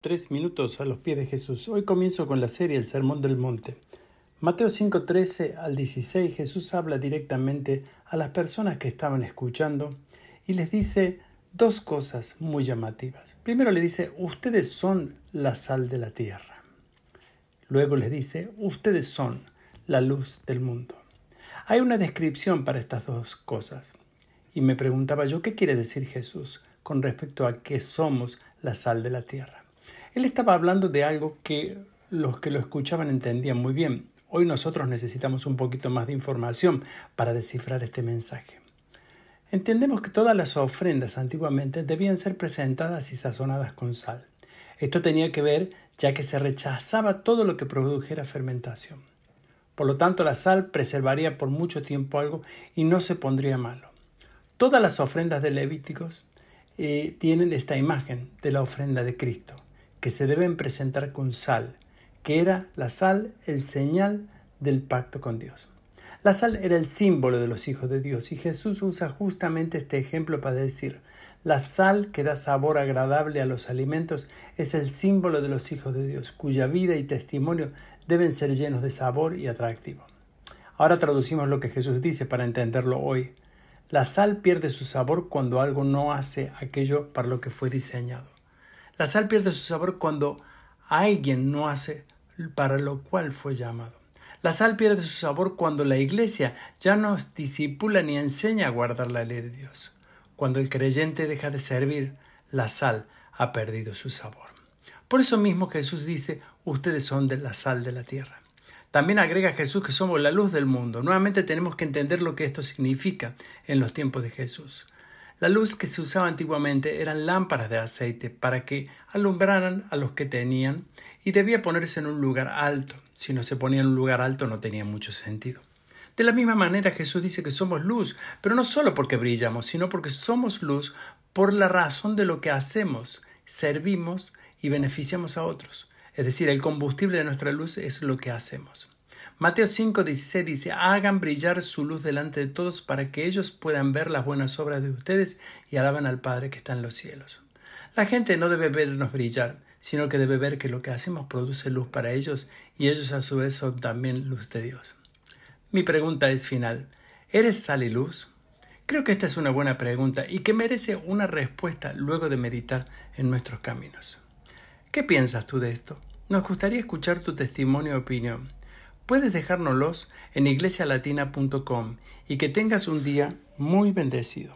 Tres minutos a los pies de Jesús. Hoy comienzo con la serie El Sermón del Monte. Mateo 5:13 al 16 Jesús habla directamente a las personas que estaban escuchando y les dice dos cosas muy llamativas. Primero le dice, ustedes son la sal de la tierra. Luego les dice, ustedes son la luz del mundo. Hay una descripción para estas dos cosas. Y me preguntaba yo, ¿qué quiere decir Jesús con respecto a que somos la sal de la tierra? Él estaba hablando de algo que los que lo escuchaban entendían muy bien. Hoy nosotros necesitamos un poquito más de información para descifrar este mensaje. Entendemos que todas las ofrendas antiguamente debían ser presentadas y sazonadas con sal. Esto tenía que ver ya que se rechazaba todo lo que produjera fermentación. Por lo tanto, la sal preservaría por mucho tiempo algo y no se pondría malo. Todas las ofrendas de Levíticos eh, tienen esta imagen de la ofrenda de Cristo que se deben presentar con sal, que era la sal el señal del pacto con Dios. La sal era el símbolo de los hijos de Dios y Jesús usa justamente este ejemplo para decir, la sal que da sabor agradable a los alimentos es el símbolo de los hijos de Dios, cuya vida y testimonio deben ser llenos de sabor y atractivo. Ahora traducimos lo que Jesús dice para entenderlo hoy. La sal pierde su sabor cuando algo no hace aquello para lo que fue diseñado. La sal pierde su sabor cuando alguien no hace para lo cual fue llamado. La sal pierde su sabor cuando la iglesia ya no disipula ni enseña a guardar la ley de Dios. Cuando el creyente deja de servir, la sal ha perdido su sabor. Por eso mismo Jesús dice, ustedes son de la sal de la tierra. También agrega Jesús que somos la luz del mundo. Nuevamente tenemos que entender lo que esto significa en los tiempos de Jesús. La luz que se usaba antiguamente eran lámparas de aceite para que alumbraran a los que tenían y debía ponerse en un lugar alto. Si no se ponía en un lugar alto no tenía mucho sentido. De la misma manera Jesús dice que somos luz, pero no solo porque brillamos, sino porque somos luz por la razón de lo que hacemos, servimos y beneficiamos a otros. Es decir, el combustible de nuestra luz es lo que hacemos. Mateo 5:16 dice, hagan brillar su luz delante de todos para que ellos puedan ver las buenas obras de ustedes y alaban al Padre que está en los cielos. La gente no debe vernos brillar, sino que debe ver que lo que hacemos produce luz para ellos y ellos a su vez son también luz de Dios. Mi pregunta es final. ¿Eres sal y luz? Creo que esta es una buena pregunta y que merece una respuesta luego de meditar en nuestros caminos. ¿Qué piensas tú de esto? Nos gustaría escuchar tu testimonio y opinión puedes dejárnoslos en iglesialatina.com y que tengas un día muy bendecido.